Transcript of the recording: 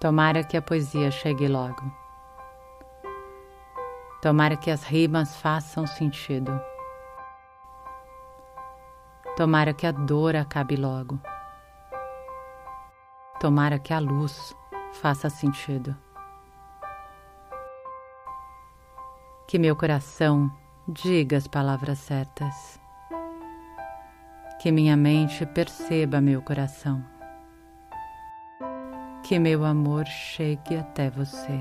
Tomara que a poesia chegue logo. Tomara que as rimas façam sentido. Tomara que a dor acabe logo. Tomara que a luz faça sentido. Que meu coração diga as palavras certas. Que minha mente perceba meu coração que meu amor chegue até você.